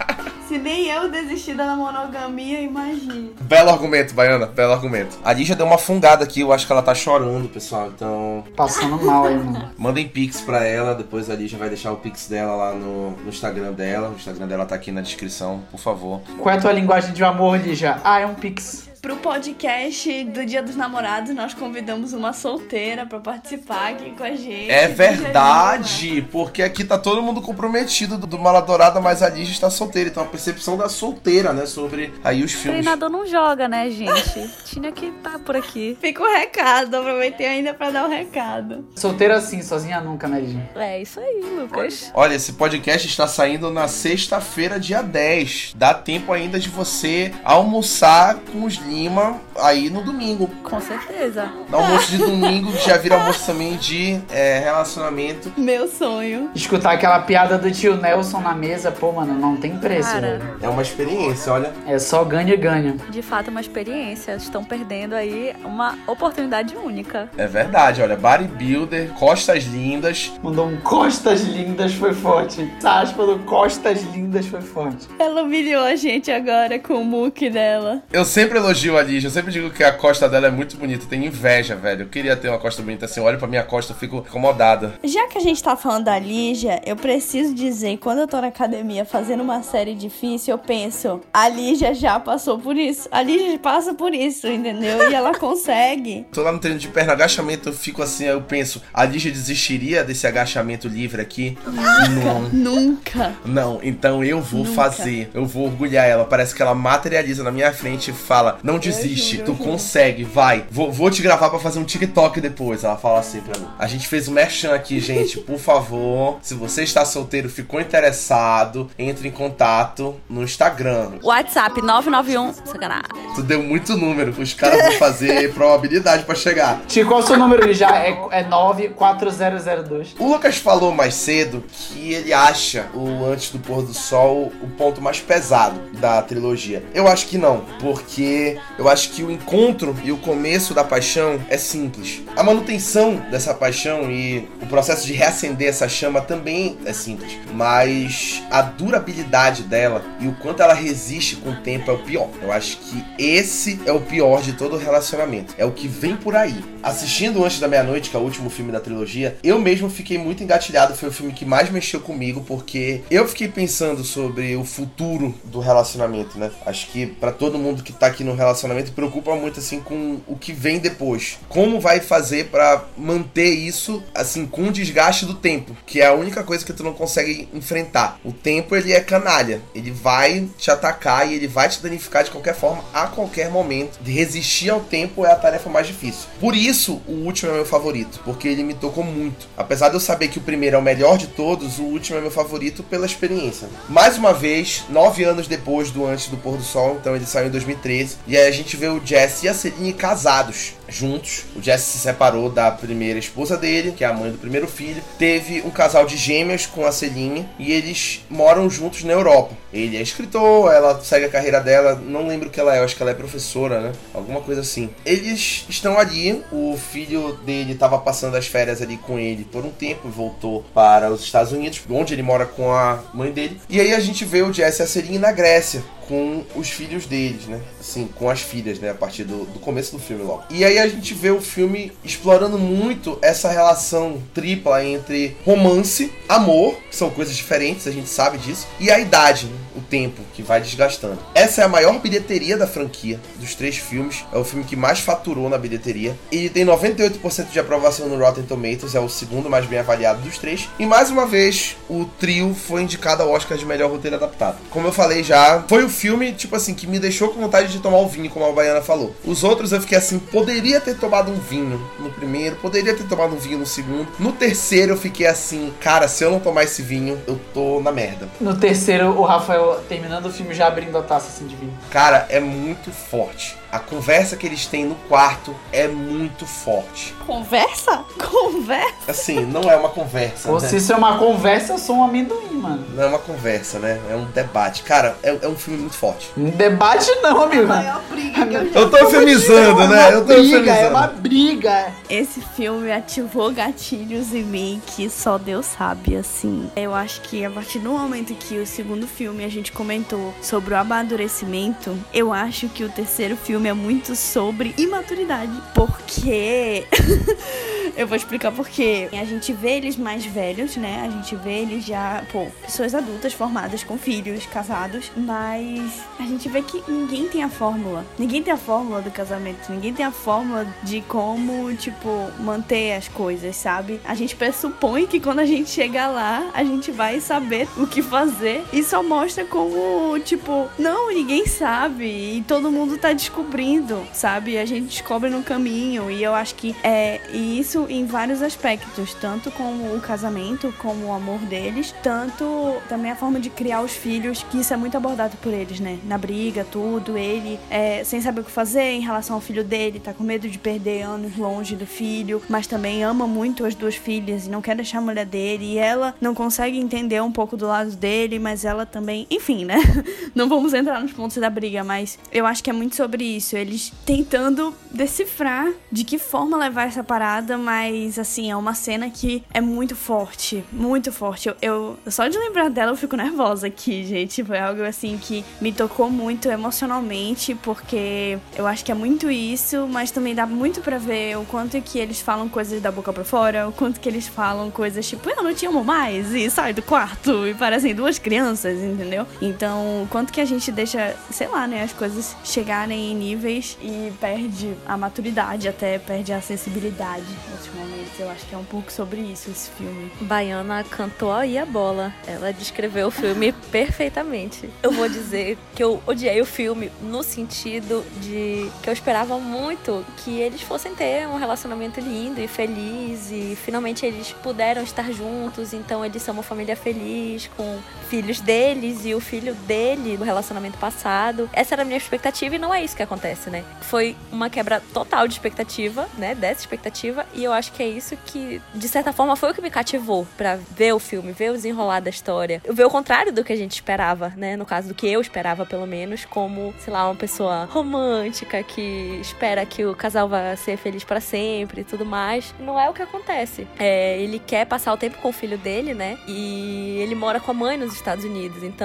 Nem eu desisti da monogamia, imagine. Belo argumento, Baiana, belo argumento. A Lígia deu uma fungada aqui, eu acho que ela tá chorando, pessoal. Então, Passando mal aí, mano. mandem pix pra ela, depois a Lígia vai deixar o pix dela lá no, no Instagram dela. O Instagram dela tá aqui na descrição, por favor. Qual é a tua linguagem de amor, Lígia? Ah, é um pix. Pro podcast do Dia dos Namorados, nós convidamos uma solteira pra participar aqui com a gente. É verdade, porque aqui tá todo mundo comprometido do, do Mala Dourada, mas a Lígia está solteira. Então a percepção da solteira, né, sobre aí os filmes. Treinador não joga, né, gente? *laughs* Tinha que estar por aqui. Fica o recado, aproveitei ainda pra dar o recado. Solteira assim, sozinha nunca, né, Lígia? É isso aí, Lucas. Olha, esse podcast está saindo na sexta-feira, dia 10. Dá tempo ainda de você almoçar com os Lima aí no domingo. Com certeza. Almoço de domingo que já vira almoço também de é, relacionamento. Meu sonho. Escutar aquela piada do tio Nelson na mesa, pô, mano, não tem preço, Cara. velho. É uma experiência, olha. É só ganha e ganha. De fato, é uma experiência. Estão perdendo aí uma oportunidade única. É verdade, olha. Bodybuilder, costas lindas. Mandou um costas lindas, foi forte. Aspa do costas lindas foi forte. Ela humilhou a gente agora com o muque dela. Eu sempre elogio a Lígia, eu sempre digo que a costa dela é muito bonita. Tenho inveja, velho. Eu queria ter uma costa bonita assim. Eu olho pra minha costa, eu fico incomodada. Já que a gente tá falando da Lígia, eu preciso dizer, quando eu tô na academia fazendo uma série difícil, eu penso, a Lígia já passou por isso. A Lígia passa por isso, entendeu? E ela consegue. *laughs* Tô lá no treino de perna, agachamento, eu fico assim, eu penso, a Lígia desistiria desse agachamento livre aqui? Não. Nunca. Não, então eu vou Nunca. fazer. Eu vou orgulhar ela. Parece que ela materializa na minha frente e fala: Não desiste, juro, tu consegue, vai. Vou, vou te gravar pra fazer um TikTok depois. Ela fala assim pra mim. A gente fez um merchan aqui, gente. Por favor, se você está solteiro, ficou interessado, entre em contato no Instagram. WhatsApp 991. Sacanagem. Tu deu muito número, os caras vão fazer *laughs* probabilidade pra chegar. Tio, qual é o seu número, Lígia? É, é 94002. O Lucas falou mais cedo que ele acha o Antes do Pôr do Sol o ponto mais pesado da trilogia. Eu acho que não, porque eu acho que o encontro e o começo da paixão é simples. A manutenção dessa paixão e o processo de reacender essa chama também é simples, mas a durabilidade dela e o quanto ela resiste com o tempo é o pior. Eu acho que esse é o pior de todo relacionamento. É o que vem por aí. Assistindo Antes da Meia-Noite, que é o último filme da trilogia, eu mesmo fiquei muito engatilhado. Foi o filme que mais mexeu comigo, porque eu fiquei pensando sobre o futuro do relacionamento, né? Acho que pra todo mundo que tá aqui no relacionamento preocupa muito assim com o que vem depois. Como vai fazer pra manter isso assim com o desgaste do tempo, que é a única coisa que tu não consegue enfrentar. O tempo ele é canalha, ele vai te atacar e ele vai te danificar de qualquer forma a qualquer momento. De resistir ao tempo é a tarefa mais difícil. Por isso, o último é meu favorito, porque ele me tocou muito. Apesar de eu saber que o primeiro é o melhor de todos, o último é meu favorito pela experiência. Mais uma vez, nove anos depois do Antes do Pôr do Sol, então ele saiu em 2013, e aí a gente vê o Jesse e a Celine casados juntos. O Jesse se separou da primeira esposa dele, que é a mãe do primeiro filho. Teve um casal de gêmeos com a Celine e eles moram juntos na Europa. Ele é escritor, ela segue a carreira dela, não lembro o que ela é, acho que ela é professora, né? Alguma coisa assim. Eles estão ali, o filho dele estava passando as férias ali com ele por um tempo voltou para os Estados Unidos, onde ele mora com a mãe dele. E aí a gente vê o Jesse e a Celine na Grécia, com os filhos deles, né? Assim, com as filhas, né? A partir do, do começo do filme logo. E aí a gente vê o filme explorando muito essa relação tripla entre romance, amor, que são coisas diferentes, a gente sabe disso, e a idade, né? O tempo que vai desgastando. Essa é a maior bilheteria da franquia, dos três filmes. É o filme que mais faturou na bilheteria. Ele tem 98% de aprovação no Rotten Tomatoes, é o segundo mais bem avaliado dos três. E mais uma vez, o trio foi indicado ao Oscar de melhor roteiro adaptado. Como eu falei já, foi o filme, tipo assim, que me deixou com vontade de tomar o vinho, como a Baiana falou. Os outros eu fiquei assim, poderia ter tomado um vinho no primeiro, poderia ter tomado um vinho no segundo. No terceiro eu fiquei assim, cara, se eu não tomar esse vinho, eu tô na merda. No terceiro, o Rafael terminando o filme já abrindo a taça assim de vinho. Cara, é muito forte. A conversa que eles têm no quarto é muito forte. Conversa? Conversa? Assim, não é uma conversa. Ou né? se isso é uma conversa, eu sou um amendoim, mano. Não é uma conversa, né? É um debate. Cara, é, é um filme muito forte. Um debate não, amigo. briga que eu Eu tô É uma né? Eu tô briga, eufemizando. é uma briga. Esse filme ativou gatilhos em mim que só Deus sabe, assim. Eu acho que a partir do momento que o segundo filme a gente comentou sobre o amadurecimento, eu acho que o terceiro filme é muito sobre imaturidade. Porque. *laughs* eu vou explicar por quê. A gente vê eles mais velhos, né? A gente vê eles já, pô, pessoas adultas, formadas com filhos, casados, mas a gente vê que ninguém tem a fórmula. Ninguém tem a fórmula do casamento, ninguém tem a fórmula de como, tipo, manter as coisas, sabe? A gente pressupõe que quando a gente chegar lá, a gente vai saber o que fazer e só mostra como, tipo, não, ninguém sabe e todo mundo tá descobrindo, sabe? A gente descobre no caminho e eu acho que é isso em vários aspectos, tanto com o casamento, como o amor deles, tanto também a forma de criar os filhos, que isso é muito abordado por eles, né? Na briga, tudo, ele é, sem saber o que fazer em relação ao filho dele, tá com medo de perder anos longe do filho, mas também ama muito as duas filhas e não quer deixar a mulher dele, e ela não consegue entender um pouco do lado dele, mas ela também, enfim, né? *laughs* Não vamos entrar nos pontos da briga, mas eu acho que é muito sobre isso, eles tentando decifrar de que forma levar essa parada, mas assim, é uma cena que é muito forte, muito forte. Eu, eu só de lembrar dela eu fico nervosa aqui, gente. Foi algo assim que me tocou muito emocionalmente, porque eu acho que é muito isso, mas também dá muito pra ver o quanto que eles falam coisas da boca pra fora, o quanto que eles falam coisas tipo, eu não te amo mais, e sai do quarto, e parecem duas crianças, entendeu? Então, o quanto que a gente deixa, sei lá, né, as coisas chegarem em níveis e perde a maturidade, até perde a sensibilidade nesses momentos. Eu acho que é um pouco sobre isso esse filme. Baiana cantou aí a bola. Ela descreveu o filme *laughs* perfeitamente. Eu vou dizer que eu odiei o filme no sentido de que eu esperava muito que eles fossem ter um relacionamento lindo e feliz e finalmente eles puderam estar juntos, então eles são uma família feliz com filhos deles e o filho dele do relacionamento passado. Essa era a minha expectativa e não é isso que acontece, né? Foi uma quebra total de expectativa, né? Dessa expectativa e eu acho que é isso que, de certa forma, foi o que me cativou pra ver o filme, ver o desenrolar da história. Ver o contrário do que a gente esperava, né? No caso do que eu esperava, pelo menos, como, sei lá, uma pessoa romântica que espera que o casal vá ser feliz para sempre e tudo mais. Não é o que acontece. É, ele quer passar o tempo com o filho dele, né? E ele mora com a mãe nos Estados Unidos. Então,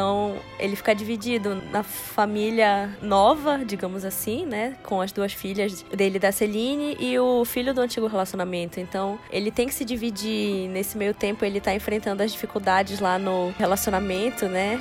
ele fica dividido na família nova, digamos assim, né? Com as duas filhas dele, da Celine, e o filho do antigo relacionamento. Então, ele tem que se dividir. Nesse meio tempo, ele tá enfrentando as dificuldades lá no relacionamento, né?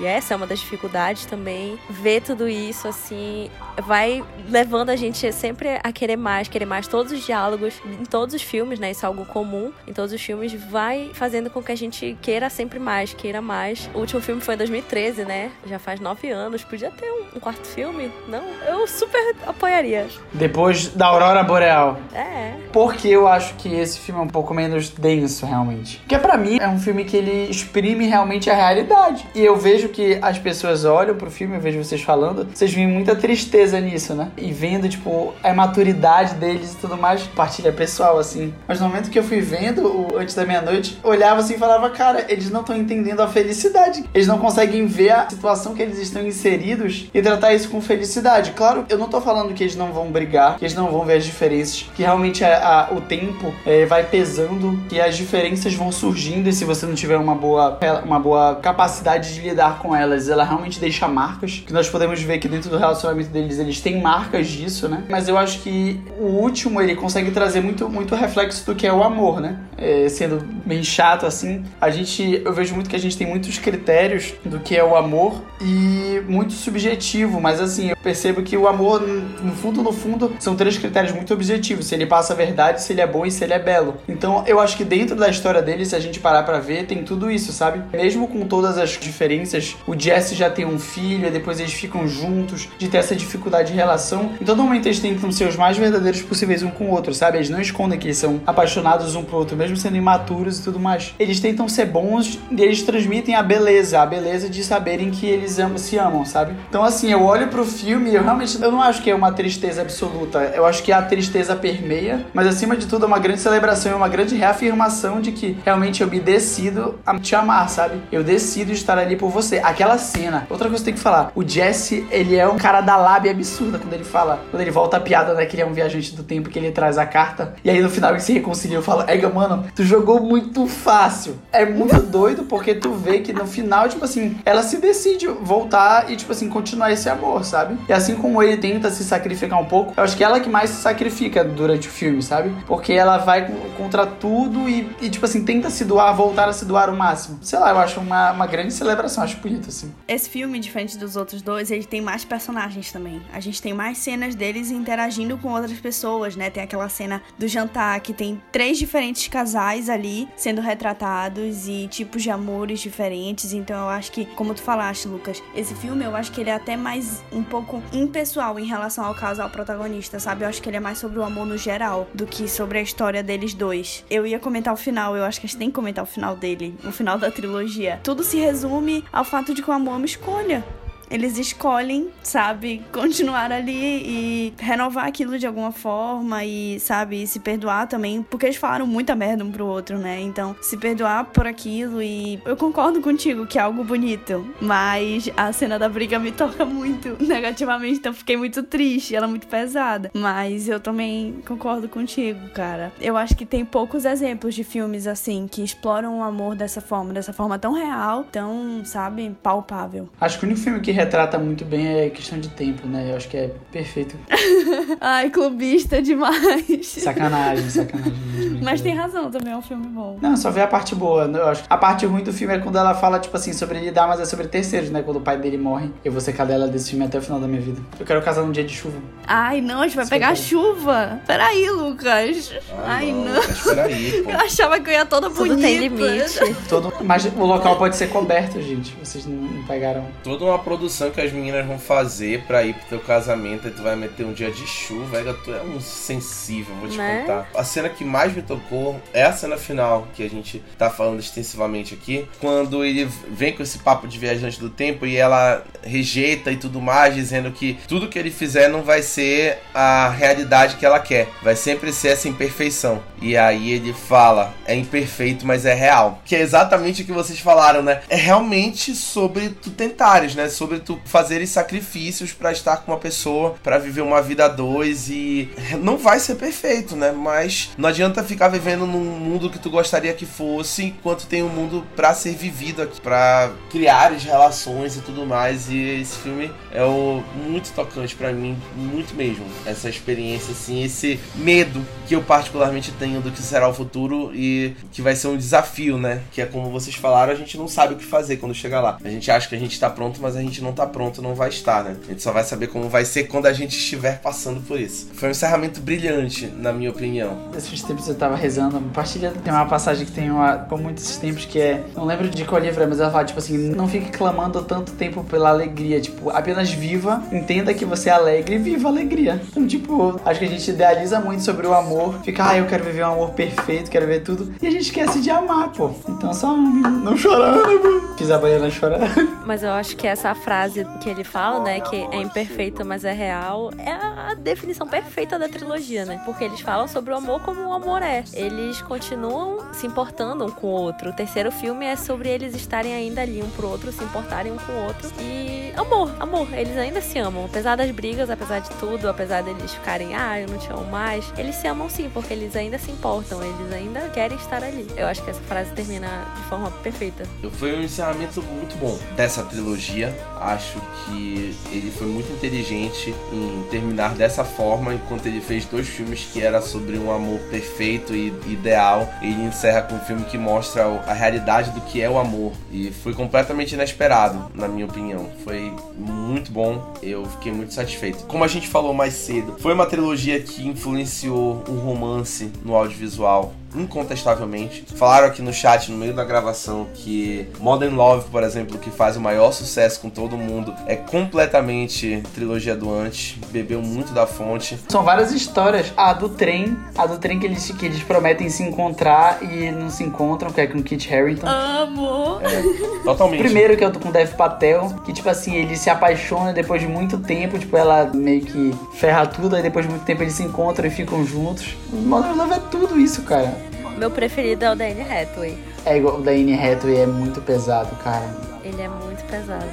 E essa é uma das dificuldades também. Ver tudo isso, assim, vai levando a gente sempre a querer mais, querer mais. Todos os diálogos, em todos os filmes, né? Isso é algo comum. Em todos os filmes, vai fazendo com que a gente queira sempre mais, queira mais. O último filme foi em 2013, né? Já faz nove anos. Podia ter um, um quarto filme? Não? Eu super apoiaria. Depois da Aurora Boreal. É. Porque eu acho que esse filme é um pouco menos denso, realmente. Porque pra mim é um filme que ele exprime realmente a realidade. E eu vejo que as pessoas olham pro filme, eu vejo vocês falando, vocês veem muita tristeza beleza nisso, né? E vendo, tipo, a maturidade deles e tudo mais, partilha pessoal, assim. Mas no momento que eu fui vendo o Antes da Meia-Noite, olhava assim e falava, cara, eles não estão entendendo a felicidade. Eles não conseguem ver a situação que eles estão inseridos e tratar isso com felicidade. Claro, eu não tô falando que eles não vão brigar, que eles não vão ver as diferenças, que realmente a, a, o tempo é, vai pesando, que as diferenças vão surgindo e se você não tiver uma boa, uma boa capacidade de lidar com elas, ela realmente deixa marcas. Que nós podemos ver que dentro do relacionamento deles, eles têm marcas disso, né? Mas eu acho que o último, ele consegue trazer muito, muito reflexo do que é o amor, né? É, sendo bem chato assim, a gente, eu vejo muito que a gente tem muitos critérios do que é o amor e muito subjetivo, mas assim, eu percebo que o amor, no fundo, no fundo, são três critérios muito objetivos: se ele passa a verdade, se ele é bom e se ele é belo. Então, eu acho que dentro da história dele, se a gente parar para ver, tem tudo isso, sabe? Mesmo com todas as diferenças, o Jesse já tem um filho, depois eles ficam juntos, de ter essa dificuldade de relação. Em todo momento eles tentam ser os mais verdadeiros possíveis um com o outro, sabe? Eles não escondem que eles são apaixonados um pro outro, mesmo sendo imaturos e tudo mais. Eles tentam ser bons e eles transmitem a beleza, a beleza de saberem que eles amam, se amam, sabe? Então, assim, eu olho pro filme e eu realmente eu não acho que é uma tristeza absoluta. Eu acho que a tristeza permeia, mas acima de tudo é uma grande celebração, é uma grande reafirmação de que realmente eu me decido a te amar, sabe? Eu decido estar ali por você. Aquela cena. Outra coisa que eu tenho que falar. O Jesse, ele é um cara da lábia absurda quando ele fala, quando ele volta a piada, né, que ele é um viajante do tempo, que ele traz a carta. E aí no final ele se reconcilia, eu falo, Ega, mano, tu jogou muito fácil. É muito *laughs* doido porque tu vê que no final, tipo assim, ela se decide voltar e, tipo assim, continuar esse amor, sabe? E assim como ele tenta se sacrificar um pouco, eu acho que ela que mais se sacrifica durante o filme, sabe? Porque ela vai contra tudo e, e tipo assim, tenta se doar, voltar a se doar o máximo. Sei lá, eu acho uma, uma grande celebração, acho bonito, assim. Esse filme, diferente dos outros dois, ele tem mais personagens também. A gente tem mais cenas deles interagindo com outras pessoas, né? Tem aquela cena do jantar que tem três diferentes casais ali sendo retratados e tipos de amores diferentes. Então eu acho que, como tu falaste, Lucas, esse filme eu acho que ele é até mais um pouco impessoal em relação ao casal protagonista, sabe? Eu acho que ele é mais sobre o amor no geral do que sobre a história deles dois. Eu ia comentar o final, eu acho que a gente tem que comentar o final dele, o final da trilogia. Tudo se resume ao fato de que o amor é uma escolha eles escolhem, sabe, continuar ali e renovar aquilo de alguma forma e, sabe, se perdoar também, porque eles falaram muita merda um pro outro, né? Então, se perdoar por aquilo e eu concordo contigo que é algo bonito, mas a cena da briga me toca muito *laughs* negativamente, então fiquei muito triste, ela é muito pesada. Mas eu também concordo contigo, cara. Eu acho que tem poucos exemplos de filmes assim que exploram o amor dessa forma, dessa forma tão real, tão, sabe, palpável. Acho que o único filme que retrata muito bem é questão de tempo, né? Eu acho que é perfeito. *laughs* Ai, clubista demais. Sacanagem, sacanagem. *laughs* Mas tem razão, também é um filme bom. Não, só vê a parte boa. Eu acho. A parte ruim do filme é quando ela fala, tipo assim, sobre lidar, mas é sobre terceiros, né? Quando o pai dele morre. Eu vou ser cadela desse filme até o final da minha vida. Eu quero casar num dia de chuva. Ai, não, a gente vai Isso pegar chuva. Peraí, Lucas. Ai, Ai não. não. Peraí, *laughs* pô. Eu achava que eu ia toda bonita. Tudo tem limite. Todo... Mas o local pode ser coberto, gente. Vocês não pegaram. Toda uma produção que as meninas vão fazer pra ir pro teu casamento e tu vai meter um dia de chuva. Ega, tu é um sensível, vou te né? contar. A cena que mais me tocou é a cena final, que a gente tá falando extensivamente aqui. Quando ele vem com esse papo de viajante do tempo e ela rejeita e tudo mais, dizendo que tudo que ele fizer não vai ser a realidade que ela quer. Vai sempre ser essa imperfeição. E aí ele fala: é imperfeito, mas é real. Que é exatamente o que vocês falaram, né? É realmente sobre tu tentares, né? Sobre tu fazeres sacrifícios para estar com uma pessoa, para viver uma vida a dois e não vai ser perfeito, né? Mas não adianta ficar vivendo num mundo que tu gostaria que fosse, enquanto tem um mundo para ser vivido aqui, para criar as relações e tudo mais. E esse filme é o muito tocante para mim, muito mesmo. Essa experiência assim, esse medo que eu particularmente tenho do que será o futuro e que vai ser um desafio, né? Que é como vocês falaram, a gente não sabe o que fazer quando chegar lá. A gente acha que a gente tá pronto, mas a gente não tá pronto, não vai estar, né? A gente só vai saber como vai ser quando a gente estiver passando por isso. Foi um encerramento brilhante, na minha opinião. Esses tempos eu tava rezando, partilha tem uma passagem que tem uma, com muitos tempos que é, não lembro de qual livro é, mas ela fala tipo assim, não fique clamando tanto tempo pela alegria, tipo, apenas viva, entenda que você é alegre e viva a alegria. Então, tipo, acho que a gente idealiza muito sobre o amor, fica, ah, eu quero viver um amor perfeito, quero ver tudo, e a gente esquece de amar, pô. Então só não chorando, pô. Fiz a baiana chorar. Mas eu acho que essa frase frase que ele fala, né, que é imperfeito, mas é real, é a definição perfeita da trilogia, né? Porque eles falam sobre o amor como o amor é. Eles continuam se importando um com o outro. O terceiro filme é sobre eles estarem ainda ali um pro outro, se importarem um com o outro. E amor, amor, eles ainda se amam. Apesar das brigas, apesar de tudo, apesar deles ficarem, ah, eu não te amo mais, eles se amam sim, porque eles ainda se importam, eles ainda querem estar ali. Eu acho que essa frase termina de forma perfeita. Foi um encerramento muito bom dessa trilogia. Acho que ele foi muito inteligente em terminar dessa forma, enquanto ele fez dois filmes que era sobre um amor perfeito e ideal. Ele encerra com um filme que mostra a realidade do que é o amor. E foi completamente inesperado, na minha opinião. Foi muito bom, eu fiquei muito satisfeito. Como a gente falou mais cedo, foi uma trilogia que influenciou o romance no audiovisual incontestavelmente. Falaram aqui no chat, no meio da gravação, que Modern Love, por exemplo, que faz o maior sucesso com todo mundo, é completamente trilogia do antes, bebeu muito da fonte. São várias histórias. A do trem, a do trem que eles, que eles prometem se encontrar e não se encontram, que é com Kit Harington. Amo! É, totalmente. Primeiro que eu tô com Dev Patel, que tipo assim, ele se apaixona depois de muito tempo, tipo, ela meio que ferra tudo, aí depois de muito tempo eles se encontram e ficam juntos. Modern Love é tudo isso, cara. Meu preferido é o da Anne Hathaway. É igual o da Anne Hathaway, é muito pesado, cara. Ele é muito pesado.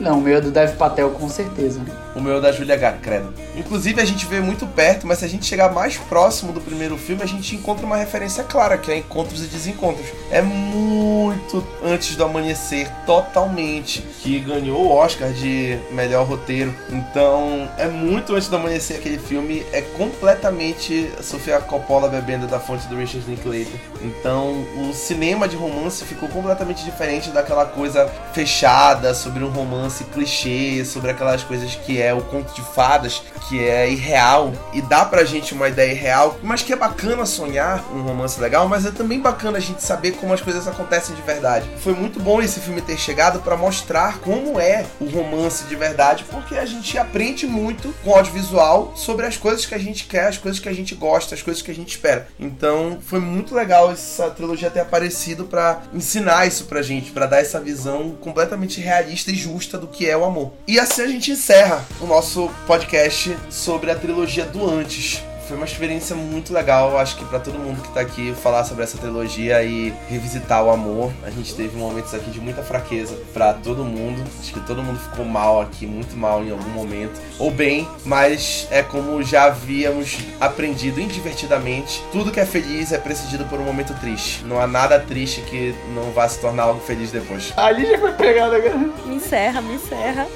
Não, o meu é do Dev Patel, com certeza. O meu é da Julia Gar, credo. Inclusive, a gente vê muito perto, mas se a gente chegar mais próximo do primeiro filme, a gente encontra uma referência clara, que é Encontros e Desencontros. É muito antes do amanhecer, totalmente, que ganhou o Oscar de melhor roteiro. Então, é muito antes do amanhecer aquele filme, é completamente Sofia Coppola bebendo da fonte do Richard Linklater. Então, o cinema de romance ficou completamente diferente daquela coisa fechada sobre um romance clichê, sobre aquelas coisas que é o conto de fadas, que é irreal e dá pra gente uma ideia irreal, mas que é bacana sonhar um romance legal, mas é também bacana a gente saber como as coisas acontecem de verdade. Foi muito bom esse filme ter chegado para mostrar como é o romance de verdade, porque a gente aprende muito com o audiovisual sobre as coisas que a gente quer, as coisas que a gente gosta, as coisas que a gente espera. Então, foi muito legal essa trilogia ter aparecido para ensinar isso pra gente, para dar essa visão completamente realista e justa do que é o amor. E assim a gente encerra o nosso podcast sobre a trilogia do Antes. Foi uma experiência muito legal, acho que para todo mundo que tá aqui falar sobre essa trilogia e revisitar o amor. A gente teve momentos aqui de muita fraqueza para todo mundo. Acho que todo mundo ficou mal aqui, muito mal em algum momento, ou bem, mas é como já havíamos aprendido indivertidamente. Tudo que é feliz é precedido por um momento triste. Não há nada triste que não vá se tornar algo feliz depois. Ali já foi pegada, cara. Me encerra, me encerra.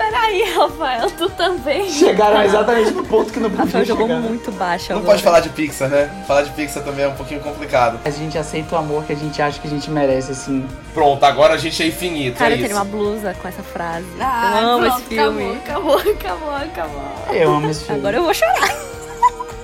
Peraí, Rafael, tu também. Chegaram exatamente no ponto que não podia Rafael jogou chegar. muito baixo Não agora. pode falar de Pixar, né? Falar de Pixar também é um pouquinho complicado. A gente aceita o amor que a gente acha que a gente merece, assim. Pronto, agora a gente é infinito. Cara, é eu teria isso. uma blusa com essa frase. Ah, eu amo pronto, esse filme. Acabou, acabou, acabou. Eu amo esse filme. Agora eu vou chorar.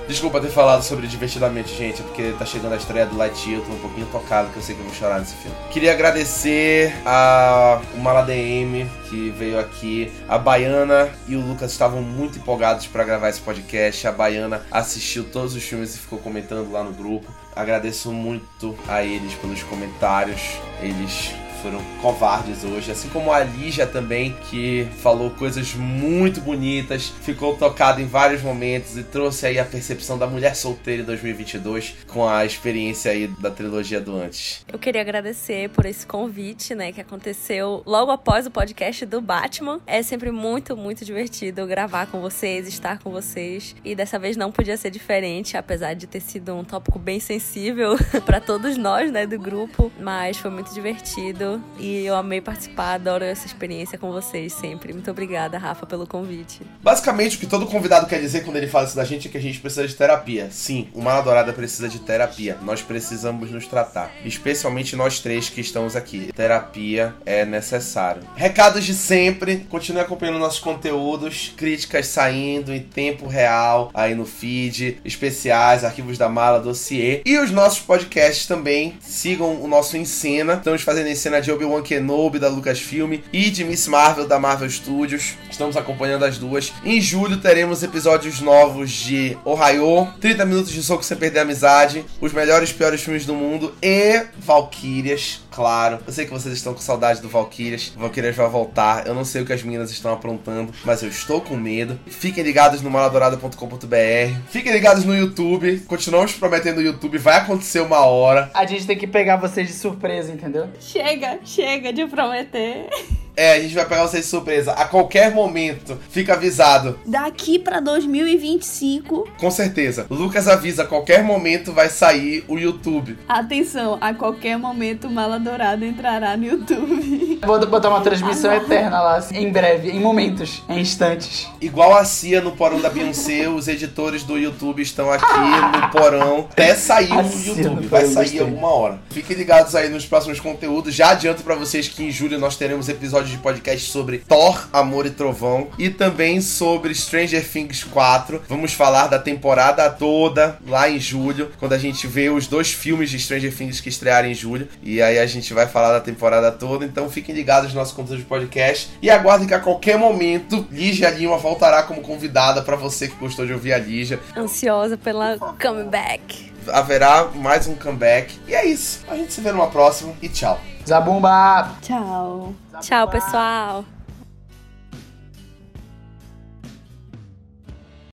Desculpa ter falado sobre divertidamente, gente, é porque tá chegando a estreia do Lightyear, eu tô um pouquinho tocado, que eu sei que eu vou chorar nesse filme. Queria agradecer a o Mala DM que veio aqui, a Baiana e o Lucas estavam muito empolgados pra gravar esse podcast. A Baiana assistiu todos os filmes e ficou comentando lá no grupo. Agradeço muito a eles pelos comentários. Eles foram covardes hoje, assim como a Lígia também, que falou coisas muito bonitas, ficou tocada em vários momentos e trouxe aí a percepção da mulher solteira em 2022 com a experiência aí da trilogia do antes. Eu queria agradecer por esse convite, né, que aconteceu logo após o podcast do Batman. É sempre muito, muito divertido gravar com vocês, estar com vocês. E dessa vez não podia ser diferente, apesar de ter sido um tópico bem sensível *laughs* para todos nós, né, do grupo. Mas foi muito divertido e eu amei participar, adoro essa experiência com vocês sempre. Muito obrigada, Rafa, pelo convite. Basicamente, o que todo convidado quer dizer quando ele fala isso da gente é que a gente precisa de terapia. Sim, o Mala Dourada precisa de terapia. Nós precisamos nos tratar. Especialmente nós três que estamos aqui. Terapia é necessário. Recados de sempre. Continue acompanhando nossos conteúdos. Críticas saindo em tempo real aí no feed. Especiais, arquivos da mala, dossiê. E os nossos podcasts também. Sigam o nosso Encena. Estamos fazendo Encena de Obi-Wan Kenobi da Lucasfilm e de Miss Marvel da Marvel Studios. Estamos acompanhando as duas. Em julho teremos episódios novos de Ohio, 30 minutos de soco sem perder a amizade, os melhores e piores filmes do mundo e Valkyrias, claro. Eu sei que vocês estão com saudade do Valkyrias. O Valkyrias vai voltar. Eu não sei o que as meninas estão aprontando, mas eu estou com medo. Fiquem ligados no maladourada.com.br. Fiquem ligados no YouTube. Continuamos prometendo no YouTube. Vai acontecer uma hora. A gente tem que pegar vocês de surpresa, entendeu? Chega, chega de prometer. É, a gente vai pegar vocês de surpresa. A qualquer momento, fica avisado. Daqui pra 2025. Com certeza. O Lucas avisa, a qualquer momento vai sair o YouTube. Atenção, a qualquer momento Mala Dourada entrará no YouTube. Vou botar uma transmissão eterna lá, assim, em breve, em momentos, em instantes. Igual a Cia no porão da Beyoncé, os editores do YouTube estão aqui no porão até sair o YouTube. Vai sair alguma hora. Fiquem ligados aí nos próximos conteúdos. Já adianto pra vocês que em julho nós teremos de podcast sobre Thor, Amor e Trovão e também sobre Stranger Things 4. Vamos falar da temporada toda lá em julho, quando a gente vê os dois filmes de Stranger Things que estrearam em julho. E aí a gente vai falar da temporada toda. Então fiquem ligados no nosso conteúdo de podcast e aguardem que a qualquer momento Lígia Lima voltará como convidada pra você que gostou de ouvir a Lígia. Ansiosa pela comeback. Haverá mais um comeback. E é isso. A gente se vê numa próxima e tchau. Zabumba! Tchau. Tchau, pessoal.